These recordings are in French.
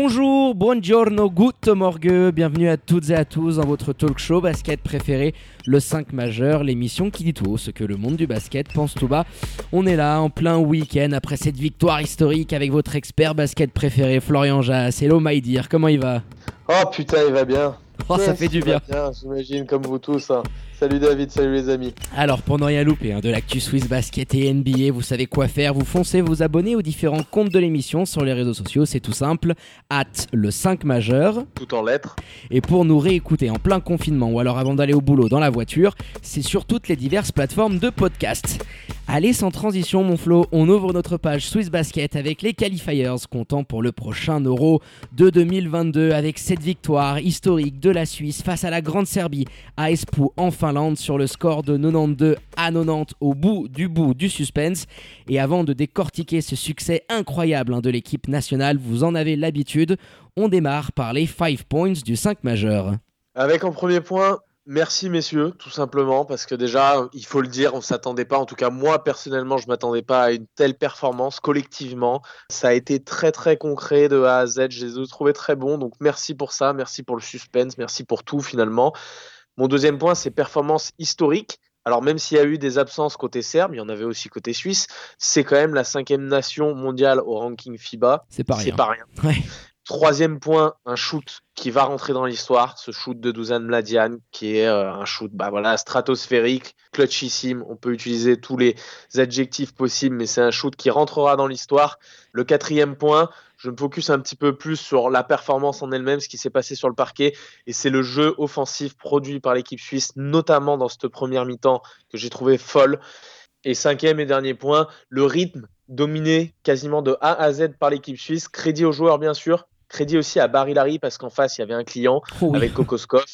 Bonjour, buongiorno, good morgue, bienvenue à toutes et à tous dans votre talk show basket préféré, le 5 majeur, l'émission qui dit tout ce que le monde du basket pense tout bas. On est là en plein week-end après cette victoire historique avec votre expert basket préféré Florian Jass. Hello my dear, comment il va? Oh putain, il va bien. Oh, ça fait du va bien. J'imagine comme vous tous. hein. Salut David, salut les amis. Alors, pour ne rien louper hein, de l'actu Swiss Basket et NBA, vous savez quoi faire. Vous foncez vous abonner aux différents comptes de l'émission sur les réseaux sociaux, c'est tout simple. At le 5 majeur. Tout en lettres. Et pour nous réécouter en plein confinement ou alors avant d'aller au boulot dans la voiture, c'est sur toutes les diverses plateformes de podcast. Allez, sans transition, mon Flo, on ouvre notre page Swiss Basket avec les qualifiers comptant pour le prochain Euro de 2022 avec cette victoire historique de la Suisse face à la Grande Serbie à Espoo en Finlande sur le score de 92 à 90 au bout du bout du suspense. Et avant de décortiquer ce succès incroyable hein, de l'équipe nationale, vous en avez l'habitude, on démarre par les 5 points du 5 majeur. Avec en premier point, merci messieurs, tout simplement, parce que déjà, il faut le dire, on s'attendait pas, en tout cas moi personnellement, je m'attendais pas à une telle performance collectivement. Ça a été très très concret de A à Z, je les ai trouvés très bons, donc merci pour ça, merci pour le suspense, merci pour tout finalement. Mon deuxième point, c'est performance historique. Alors même s'il y a eu des absences côté serbe, il y en avait aussi côté suisse, c'est quand même la cinquième nation mondiale au ranking FIBA. C'est pas rien. C'est pas rien. Ouais. Troisième point, un shoot qui va rentrer dans l'histoire, ce shoot de Dusan Mladian, qui est euh, un shoot bah voilà, stratosphérique, clutchissime, on peut utiliser tous les adjectifs possibles, mais c'est un shoot qui rentrera dans l'histoire. Le quatrième point, je me focus un petit peu plus sur la performance en elle-même, ce qui s'est passé sur le parquet, et c'est le jeu offensif produit par l'équipe suisse, notamment dans cette première mi-temps que j'ai trouvé folle. Et cinquième et dernier point, le rythme dominé quasiment de A à Z par l'équipe suisse. Crédit aux joueurs, bien sûr. Crédit aussi à Barry Larry parce qu'en face, il y avait un client Oh oui. avec Kokoskov.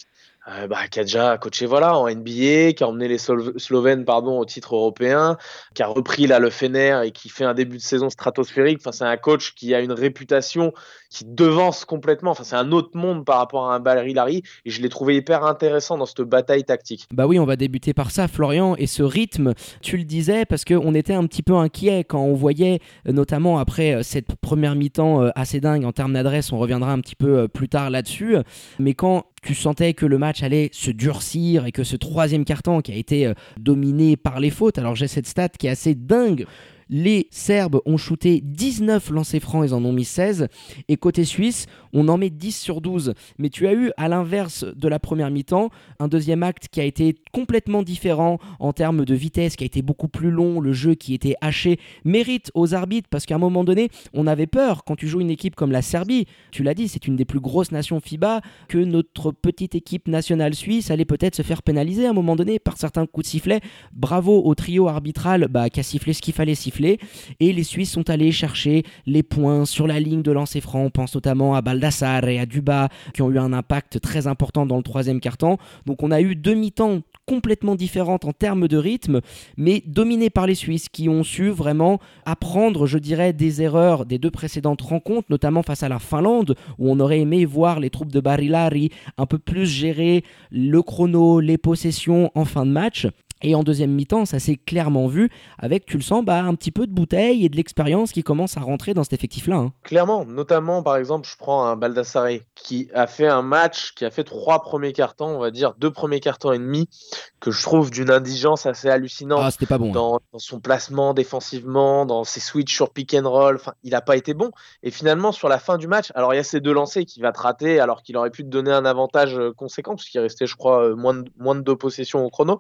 Euh, bah, qui a déjà coaché voilà, en NBA, qui a emmené les Slovènes pardon, au titre européen, qui a repris là, le Fener et qui fait un début de saison stratosphérique. Enfin, c'est un coach qui a une réputation qui devance complètement. Enfin, c'est un autre monde par rapport à un Larry. Et je l'ai trouvé hyper intéressant dans cette bataille tactique. Bah oui, on va débuter par ça, Florian. Et ce rythme, tu le disais, parce qu'on était un petit peu inquiet quand on voyait, euh, notamment après euh, cette première mi-temps assez dingue en termes d'adresse, on reviendra un petit peu plus tard là-dessus. Mais quand tu sentais que le match allait se durcir et que ce troisième carton qui a été euh, dominé par les fautes, alors j'ai cette stat qui est assez dingue. Les Serbes ont shooté 19 lancers francs, ils en ont mis 16. Et côté suisse, on en met 10 sur 12. Mais tu as eu, à l'inverse de la première mi-temps, un deuxième acte qui a été complètement différent en termes de vitesse, qui a été beaucoup plus long, le jeu qui était haché. Mérite aux arbitres, parce qu'à un moment donné, on avait peur quand tu joues une équipe comme la Serbie. Tu l'as dit, c'est une des plus grosses nations FIBA, que notre petite équipe nationale suisse allait peut-être se faire pénaliser à un moment donné par certains coups de sifflet. Bravo au trio arbitral bah, qui a sifflé ce qu'il fallait siffler. Et les Suisses sont allés chercher les points sur la ligne de lancer franc. On pense notamment à Baldassare et à Duba qui ont eu un impact très important dans le troisième quart-temps. Donc on a eu deux mi-temps complètement différentes en termes de rythme, mais dominées par les Suisses qui ont su vraiment apprendre, je dirais, des erreurs des deux précédentes rencontres, notamment face à la Finlande, où on aurait aimé voir les troupes de Barilari un peu plus gérer le chrono, les possessions en fin de match. Et en deuxième mi-temps, ça s'est clairement vu avec, tu le sens, bah, un petit peu de bouteille et de l'expérience qui commence à rentrer dans cet effectif-là. hein. Clairement, notamment par exemple, je prends un Baldassare qui a fait un match, qui a fait trois premiers cartons, on va dire deux premiers cartons et demi, que je trouve d'une indigence assez hallucinante Ah, c'était pas bon. hein. dans, son placement défensivement, dans ses switches sur pick and roll. Enfin, il n'a pas été bon. Et finalement, sur la fin du match, alors il y a ces deux lancers qui va te rater, alors qu'il aurait pu te donner un avantage euh, conséquent, puisqu'il restait, je crois, euh, moins de, moins de deux possessions au chrono.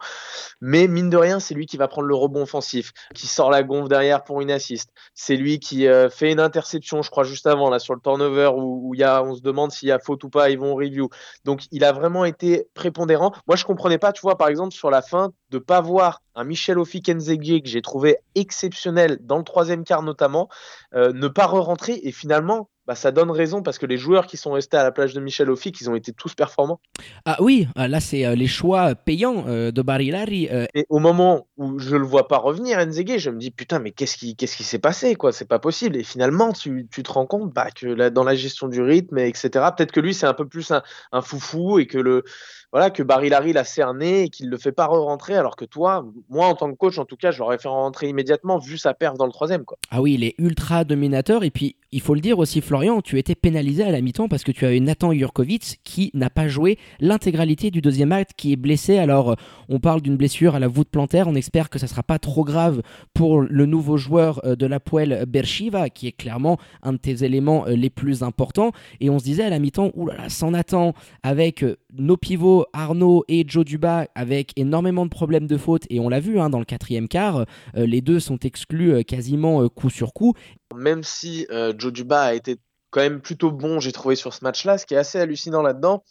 Mais mine de rien, c'est lui qui va prendre le rebond offensif, qui sort la gonfle derrière pour une assist. C'est lui qui euh, fait une interception, je crois, juste avant, là, sur le turnover, où, où y a, on se demande s'il y a faute ou pas, ils vont review. Donc, il a vraiment été prépondérant. Moi, je comprenais pas, tu vois, par exemple, sur la fin, de pas voir un Michel Ofi-Kenzegui que j'ai trouvé exceptionnel dans le troisième quart notamment, euh, ne pas re-rentrer et finalement bah, ça donne raison parce que les joueurs qui sont restés à la plage de Michel Ophik, ils ont été tous performants. Ah oui, ah, là c'est euh, les choix payants euh, de Barilari. Euh. Et au moment où je le vois pas revenir, Nzege, je me dis putain, mais qu'est-ce qui qu'est-ce qui s'est passé quoi? C'est pas possible. Et finalement, tu, tu te rends compte bah, que dans la gestion du rythme, etc. Peut-être que lui c'est un peu plus un, un foufou et que le voilà, que Barilari l'a cerné et qu'il ne le fait pas re-rentrer, alors que toi, moi en tant que coach, en tout cas, je l'aurais fait rentrer immédiatement vu sa perf dans le troisième. Quoi. Ah oui, il est ultra dominateur. Et puis, il faut le dire aussi, Florian, tu étais pénalisé à la mi-temps parce que tu avais Nathan Jurkovic qui n'a pas joué l'intégralité du deuxième acte, qui est blessé. Alors, on parle d'une blessure à la voûte plantaire. On espère que ça ne sera pas trop grave pour le nouveau joueur euh, de la poêle Bershiva, qui est clairement un de tes éléments euh, les plus importants. Et on se disait à la mi-temps, oulala, sans Nathan, avec euh, nos pivots Arnaud et Joe Duba avec énormément de problèmes de faute et on l'a vu hein, dans le quatrième quart, euh, les deux sont exclus euh, quasiment euh, coup sur coup. Même si Joe Duba a été quand même plutôt bon, j'ai trouvé sur ce match-là, ce qui est assez hallucinant là-dedans,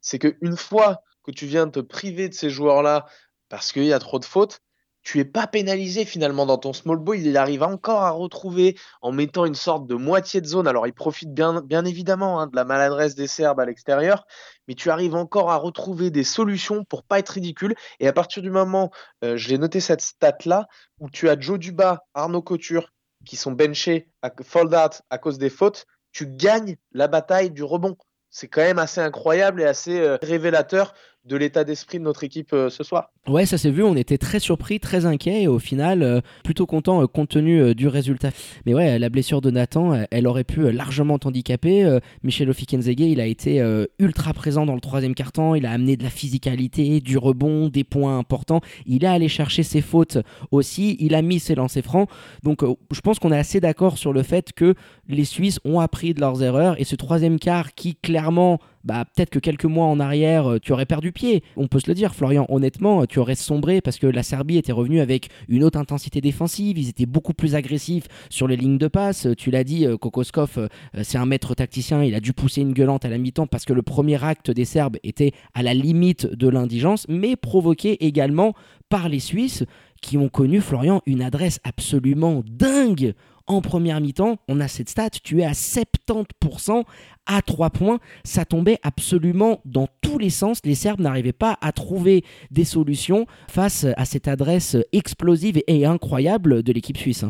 c'est qu'une fois que tu viens te priver de ces joueurs-là parce qu'il y a trop de fautes, tu es pas pénalisé finalement dans ton small ball. Il arrive encore à retrouver en mettant une sorte de moitié de zone. Alors il profite bien, évidemment hein, de la maladresse des Serbes à l'extérieur, mais tu arrives encore à retrouver des solutions pour pas être ridicule. Et à partir du moment, euh, je l'ai noté cette stat là, où tu as Joe Duba, Arnaud Couture qui sont benchés à fold à cause des fautes, tu gagnes la bataille du rebond. C'est quand même assez incroyable et assez euh, révélateur de l'état d'esprit de notre équipe euh, ce soir. Ouais, ça s'est vu, on était très surpris, très inquiets et au final, euh, plutôt content euh, compte tenu du résultat. Mais ouais, la blessure de Nathan, elle aurait pu largement t'handicaper. Michel Ofikenzege, il a été ultra présent dans le troisième quart-temps, il a amené de la physicalité, du rebond, des points importants. Il est allé chercher ses fautes aussi, il a mis ses lancers francs. Donc je pense qu'on est assez d'accord sur le fait que les Suisses ont appris de leurs erreurs et ce troisième quart qui clairement bah, peut-être que quelques mois en arrière, euh, tu aurais perdu pied. On peut se le dire, Florian, honnêtement, tu aurais sombré parce que la Serbie était revenue avec une haute intensité défensive, ils étaient beaucoup plus agressifs sur les lignes de passe. Tu l'as dit, euh, Kokoskov, euh, c'est un maître tacticien, il a dû pousser une gueulante à la mi-temps parce que le premier acte des Serbes était à la limite de l'indigence, mais provoqué également par les Suisses qui ont connu, Florian, une adresse absolument dingue en première mi-temps, on a cette stat, tu es à 70% à 3 points. Ça tombait absolument dans tous les sens. Les Serbes n'arrivaient pas à trouver des solutions face à cette adresse explosive et incroyable de l'équipe suisse.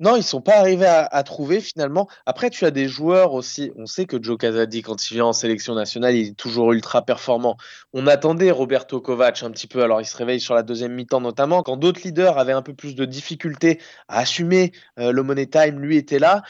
Non, ils sont pas arrivés à, trouver finalement. Après, tu as des joueurs aussi. On sait que Joe Casadi, quand il vient en sélection nationale, il est toujours ultra performant. On attendait Roberto Kovac un petit peu. Alors, il se réveille sur la deuxième mi-temps notamment. Quand d'autres leaders avaient un peu plus de difficultés à assumer euh, le money time, lui était là.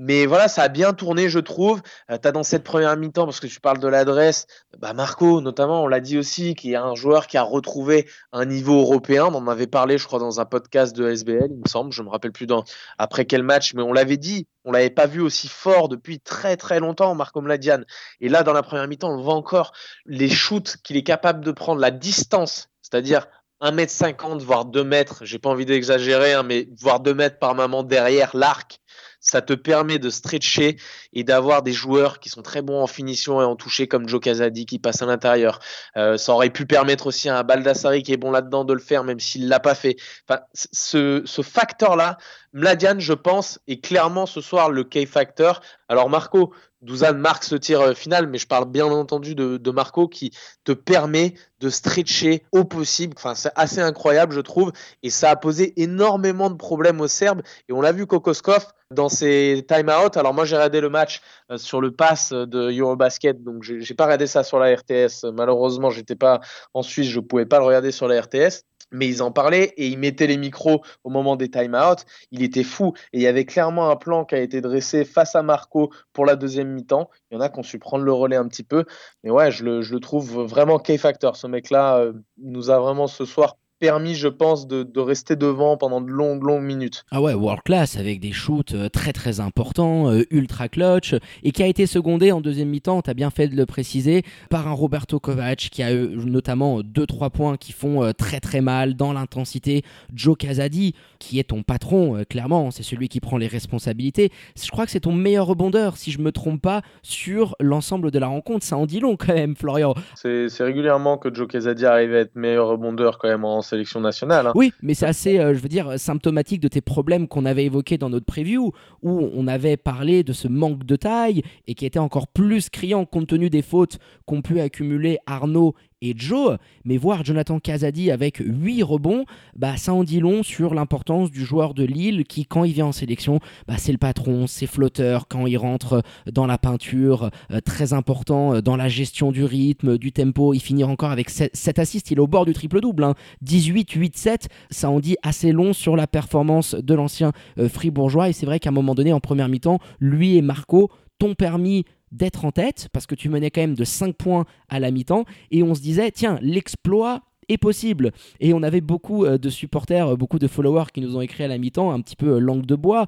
Mais voilà, ça a bien tourné, je trouve. Euh, tu as dans cette première mi-temps, parce que tu parles de l'adresse, bah Marco, notamment, on l'a dit aussi, qui est un joueur qui a retrouvé un niveau européen. On en avait parlé, je crois, dans un podcast de SBL, il me semble. Je me rappelle plus dans, après quel match, mais on l'avait dit. On l'avait pas vu aussi fort depuis très très longtemps, Marco Mladian. Et là, dans la première mi-temps, on voit encore les shoots qu'il est capable de prendre, la distance, c'est-à-dire 1m50, voire 2 mètres, j'ai pas envie d'exagérer, hein, mais voire 2 mètres par moment derrière l'arc ça te permet de stretcher et d'avoir des joueurs qui sont très bons en finition et en toucher comme Joe Casadi qui passe à l'intérieur. Euh, ça aurait pu permettre aussi à Baldassari qui est bon là-dedans de le faire, même s'il l'a pas fait. Enfin, ce, ce facteur-là, Mladian, je pense, est clairement ce soir le key factor. Alors Marco, Douzan marque ce tir euh, final, mais je parle bien entendu de, Marco qui te permet de stretcher au possible. Enfin, c'est assez incroyable, je trouve. Et ça a posé énormément de problèmes aux Serbes. Et on l'a vu Kokoskov dans ses time-out. Alors moi, j'ai regardé le match euh, sur le pass de Eurobasket, donc j'ai pas regardé ça sur la RTS. Malheureusement, j'étais pas en Suisse, je pouvais pas le regarder sur la RTS mais ils en parlaient et ils mettaient les micros au moment des time-out. Il était fou et il y avait clairement un plan qui a été dressé face à Marco pour la deuxième mi-temps. Il y en a qui ont su prendre le relais un petit peu, mais ouais, je le, trouve vraiment K-factor. Ce mec-là euh, nous a vraiment ce soir permis, je pense, de, rester devant pendant de longues, longues minutes. Ah ouais, world class avec des shoots euh, très, très importants, euh, ultra clutch, et qui a été secondé en deuxième mi-temps, tu as bien fait de le préciser, par un Roberto Kovac qui a eu notamment 2-3 points qui font euh, très, très mal dans l'intensité. Joe Casadi, qui est ton patron, clairement, c'est celui qui prend les responsabilités. Je crois que c'est ton meilleur rebondeur, si je me trompe pas, sur l'ensemble de la rencontre. Ça en dit long quand même, Florian. C'est régulièrement que Joe Casadi arrive à être meilleur rebondeur quand même en sélection nationale. Hein. Oui, mais c'est assez, euh, je veux dire, symptomatique de tes problèmes qu'on avait évoqués dans notre preview, où on avait parlé de ce manque de taille et qui était encore plus criant compte tenu des fautes qu'ont pu accumuler Arnaud et Joe, mais voir Jonathan Casadi avec 8 rebonds, bah, ça en dit long sur l'importance du joueur de Lille qui, quand il vient en sélection, bah, c'est le patron, c'est flotteur, quand il rentre dans la peinture, euh, très important euh, dans la gestion du rythme, du tempo, il finit encore avec 7, assists, il est au bord du triple-double, 18, 8, 7, ça en dit assez long sur la performance de l'ancien euh, fribourgeois, et c'est vrai qu'à un moment donné, en première mi-temps, lui et Marco t'ont permis d'être en tête, parce que tu menais quand même de 5 points à la mi-temps, et on se disait, tiens, l'exploit est possible. Et on avait beaucoup euh, de supporters, euh, beaucoup de followers qui nous ont écrit à la mi-temps, un petit peu euh, langue de bois,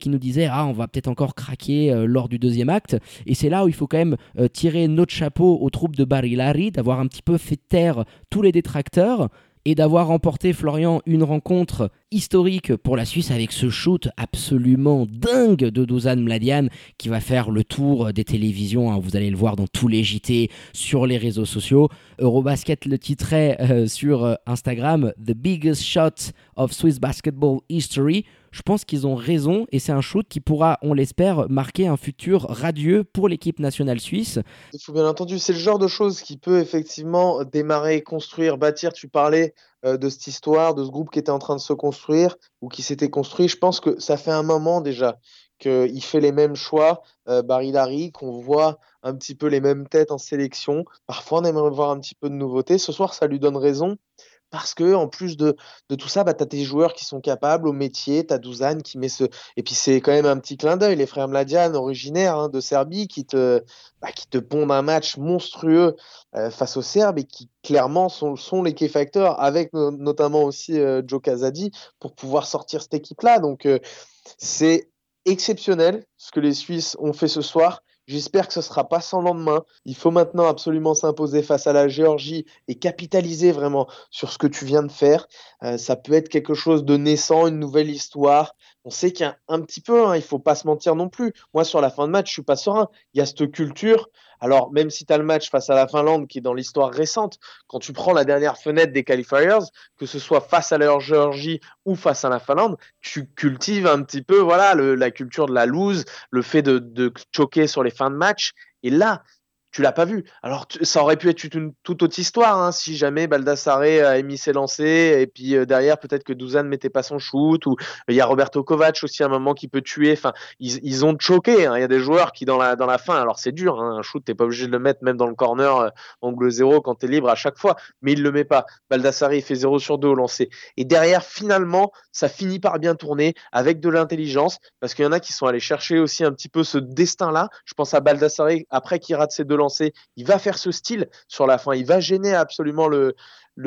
qui nous disaient Ah, on va peut-être encore craquer lors du deuxième acte. Et c'est là où il faut quand même tirer notre chapeau aux troupes de Barilari, d'avoir un petit peu fait taire tous les détracteurs et d'avoir remporté Florian une rencontre historique pour la Suisse avec ce shoot absolument dingue de Dusan Mladian qui va faire le tour des télévisions. Hein. vous allez le voir dans tous les JT, sur les réseaux sociaux. Eurobasket le titrait euh, sur euh, Instagram The biggest shot of Swiss basketball history. Je pense qu'ils ont raison et c'est un shoot qui pourra, on l'espère, marquer un futur radieux pour l'équipe nationale suisse. Il faut bien entendu, c'est le genre de choses qui peut effectivement démarrer, construire, bâtir. Tu parlais euh, de cette histoire, de ce groupe qui était en train de se construire ou qui s'était construit. Je pense que ça fait un moment déjà qu'il fait les mêmes choix, euh, Larry, qu'on voit un petit peu les mêmes têtes en sélection. Parfois, on aimerait voir un petit peu de nouveauté. Ce soir, ça lui donne raison parce que en plus de, tout ça, bah, tu as tes joueurs qui sont capables au métier, tu as Douzane qui met ce... Et puis c'est quand même un petit clin d'œil, les frères Mladian, originaires hein, de Serbie, qui te, bah, qui te pondent un match monstrueux euh, face aux Serbes et qui clairement sont, sont les key factors, avec notamment aussi euh, Joe Casadi, pour pouvoir sortir cette équipe-là. Donc euh, c'est exceptionnel ce que les Suisses ont fait ce soir. J'espère que ce ne sera pas sans lendemain. Il faut maintenant absolument s'imposer face à la Géorgie et capitaliser vraiment sur ce que tu viens de faire. Euh, ça peut être quelque chose de naissant, une nouvelle histoire. On sait qu'il y a un petit peu, hein, il faut pas se mentir non plus. Moi, sur la fin de match, je suis pas serein. Il y a cette culture alors, même si tu as le match face à la Finlande, qui est dans l'histoire récente, quand tu prends la dernière fenêtre des qualifiers, que ce soit face à la Géorgie ou face à la Finlande, tu cultives un petit peu voilà, la culture de la lose, le fait de, de choquer sur les fins de match. Et là, tu l'as pas vu. Alors ça aurait pu être une toute autre histoire hein, si jamais Baldassare a émis ses lancers et puis euh, derrière peut-être que Douzan mettait pas son shoot ou il y a Roberto Kovac aussi à un moment qui peut tuer. Enfin ils, ils ont choqué. Hein. Il y a des joueurs qui dans la dans la fin alors c'est dur hein, un shoot t'es pas obligé de le mettre même dans le corner euh, angle zéro quand tu es libre à chaque fois mais il le met pas. Baldassare il fait 0 sur 2 au lancer et derrière finalement ça finit par bien tourner avec de l'intelligence parce qu'il y en a qui sont allés chercher aussi un petit peu ce destin là. Je pense à Baldassare après qui rate ses deux lancers, il va faire ce style sur la fin, il va gêner absolument le,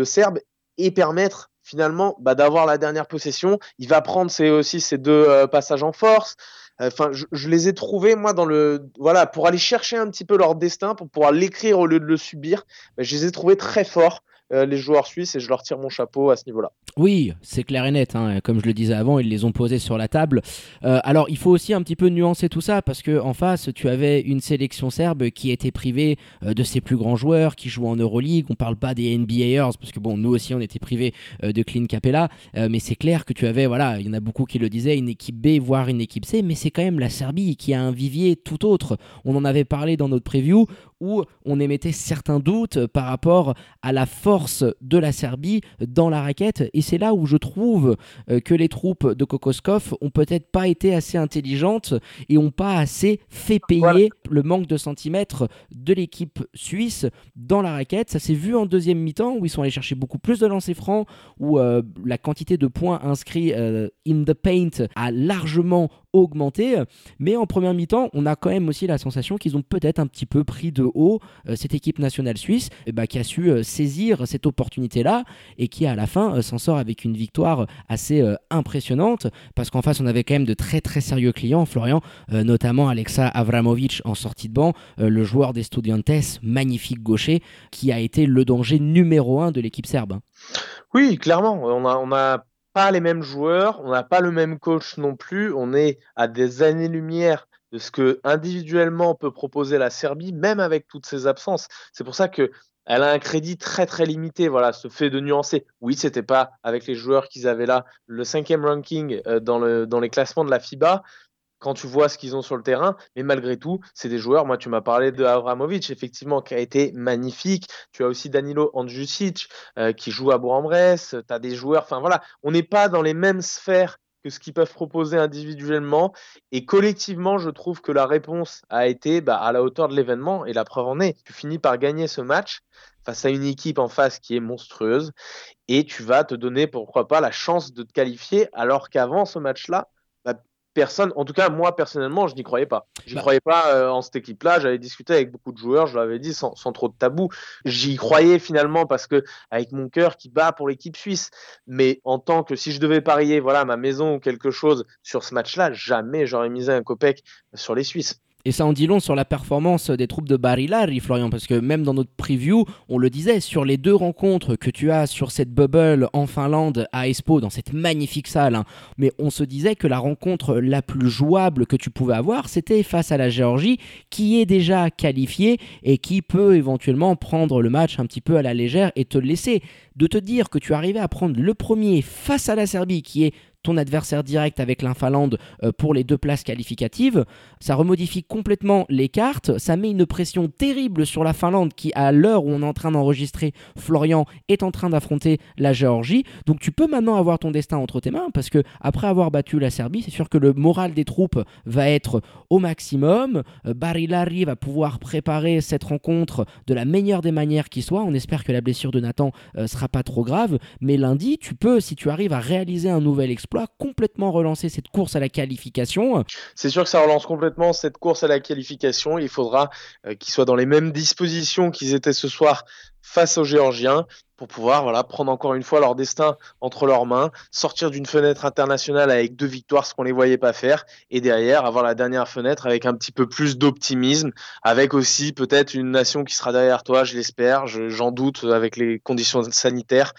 Serbe et permettre finalement bah, d'avoir la dernière possession. Il va prendre ses, aussi ses deux euh, passages en force. Enfin, je, les ai trouvés moi dans le voilà pour aller chercher un petit peu leur destin, pour pouvoir l'écrire au lieu de le subir. Bah, je les ai trouvés très forts. Euh, les joueurs suisses et je leur tire mon chapeau à ce niveau-là. Oui, c'est clair et net. Hein. Comme je le disais avant, ils les ont posés sur la table. Euh, alors, il faut aussi un petit peu nuancer tout ça parce que en face, tu avais une sélection serbe qui était privée euh, de ses plus grands joueurs, qui jouent en Euroleague. On parle pas des NBAers parce que bon, nous aussi, on était privés de Clint Capella, mais c'est clair que tu avais, voilà, il y en a beaucoup qui le disaient, une équipe B voire une équipe C, mais c'est quand même la Serbie qui a un vivier tout autre. On en avait parlé dans notre preview où on émettait certains doutes par rapport à la force de la Serbie dans la raquette. Et c'est là où je trouve euh, que les troupes de Kokoskov ont peut-être pas été assez intelligentes et ont pas assez fait payer le manque de centimètres de l'équipe suisse dans la raquette. Ça s'est vu en deuxième mi-temps où ils sont allés chercher beaucoup plus de lancers francs, où euh, la quantité de points inscrits euh, in the paint a largement augmenté. Mais en première mi-temps, on a quand même aussi la sensation qu'ils ont peut-être un petit peu pris de haut euh, cette équipe nationale suisse eh ben, qui a su euh, saisir cette opportunité-là et qui à la fin euh, s'en sort avec une victoire assez impressionnante parce qu'en face on avait quand même de très très sérieux clients, Florian, notamment Alexa Avramovic en sortie de banc, le joueur des Studiantes, magnifique gaucher, qui a été le danger numéro un de l'équipe serbe. Oui, clairement, on a pas les mêmes joueurs, on n'a pas le même coach non plus, on est à des années-lumière de ce que individuellement peut proposer la Serbie, même avec toutes ses absences. C'est pour ça que elle a un crédit très très limité. Voilà, ce fait de nuancer. Oui, c'était pas avec les joueurs qu'ils avaient là le cinquième ranking euh, dans, le, dans les classements de la FIBA, quand tu vois ce qu'ils ont sur le terrain. Mais malgré tout, c'est des joueurs. Moi, tu m'as parlé de Avramovic, effectivement, qui a été magnifique. Tu as aussi Danilo Andjusic, euh, qui joue à Bourg-en-Bresse. Tu as des joueurs. Enfin, voilà, on n'est pas dans les mêmes sphères que ce qu'ils peuvent proposer individuellement. Et collectivement, je trouve que la réponse a été bah, à la hauteur de l'événement. Et la preuve en est. Tu finis par gagner ce match face à une équipe en face qui est monstrueuse. Et tu vas te donner, pourquoi pas, la chance de te qualifier. Alors qu'avant ce match-là, personne, en tout cas moi personnellement, je n'y croyais pas. Je n'y bah. croyais pas euh, en cette équipe-là. J'avais discuté avec beaucoup de joueurs, je l'avais dit sans, trop de tabou. J'y croyais finalement parce que avec mon cœur qui bat pour l'équipe suisse. Mais en tant que si je devais parier, voilà, ma maison ou quelque chose sur ce match-là, jamais j'aurais misé un copec sur les Suisses. Et ça en dit long sur la performance des troupes de Barilari, Florian, parce que même dans notre preview, on le disait, sur les deux rencontres que tu as sur cette bubble en Finlande à Espoo, dans cette magnifique salle, hein, mais on se disait que la rencontre la plus jouable que tu pouvais avoir, c'était face à la Géorgie, qui est déjà qualifiée et qui peut éventuellement prendre le match un petit peu à la légère et te laisser. De te dire que tu arrivais à prendre le premier face à la Serbie, qui est ton adversaire direct avec l'Infalande euh, pour les deux places qualificatives. Ça remodifie complètement les cartes, ça met une pression terrible sur la Finlande qui, à l'heure où on est en train d'enregistrer, Florian est en train d'affronter la Géorgie. Donc tu peux maintenant avoir ton destin entre tes mains parce que après avoir battu la Serbie, c'est sûr que le moral des troupes va être au maximum. Euh, Barilari va pouvoir préparer cette rencontre de la meilleure des manières qui soit. On espère que la blessure de Nathan euh, sera pas trop grave, mais lundi, tu peux, si tu arrives à réaliser un nouvel exploit, complètement relancer cette course à la qualification. C'est sûr que ça relance complètement cette course à la qualification. Il faudra euh, qu'ils soient dans les mêmes dispositions qu'ils étaient ce soir face aux Géorgiens pour pouvoir voilà, prendre encore une fois leur destin entre leurs mains, sortir d'une fenêtre internationale avec deux victoires, ce qu'on ne les voyait pas faire, et derrière avoir la dernière fenêtre avec un petit peu plus d'optimisme, avec aussi peut-être une nation qui sera derrière toi, je l'espère, j'en doute avec les conditions sanitaires,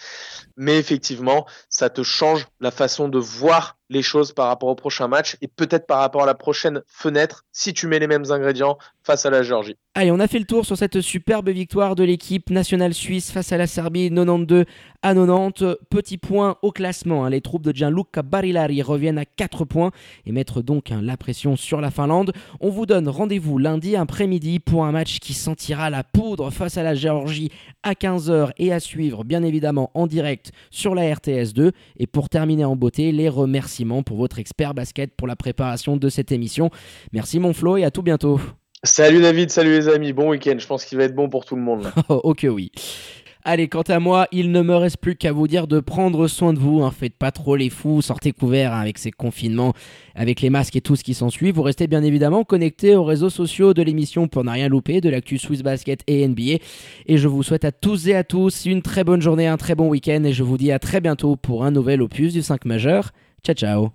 mais effectivement, ça te change la façon de voir les choses par rapport au prochain match et peut-être par rapport à la prochaine fenêtre si tu mets les mêmes ingrédients face à la Géorgie. Allez, on a fait le tour sur cette superbe victoire de l'équipe nationale suisse face à la Serbie 92 à 90. Petit point au classement. Hein. Les troupes de Gianluca Barilari reviennent à 4 points et mettre donc hein, la pression sur la Finlande. On vous donne rendez-vous lundi après-midi pour un match qui sentira la poudre face à la Géorgie à 15h et à suivre bien évidemment en direct sur la RTS2. Et pour terminer en beauté, les remerciements pour votre expert basket pour la préparation de cette émission. Merci mon Flo et à tout bientôt. Salut David, salut les amis, bon week-end. Je pense qu'il va être bon pour tout le monde. ok, oui. Allez, quant à moi, il ne me reste plus qu'à vous dire de prendre soin de vous. Hein. Faites pas trop les fous, sortez couverts hein, avec ces confinements, avec les masques et tout ce qui s'ensuit. Vous restez bien évidemment connectés aux réseaux sociaux de l'émission pour ne rien louper, de l'actu Swiss Basket et NBA. Et je vous souhaite à tous et à tous une très bonne journée, un très bon week-end. Et je vous dis à très bientôt pour un nouvel opus du 5 majeur. Ciao, ciao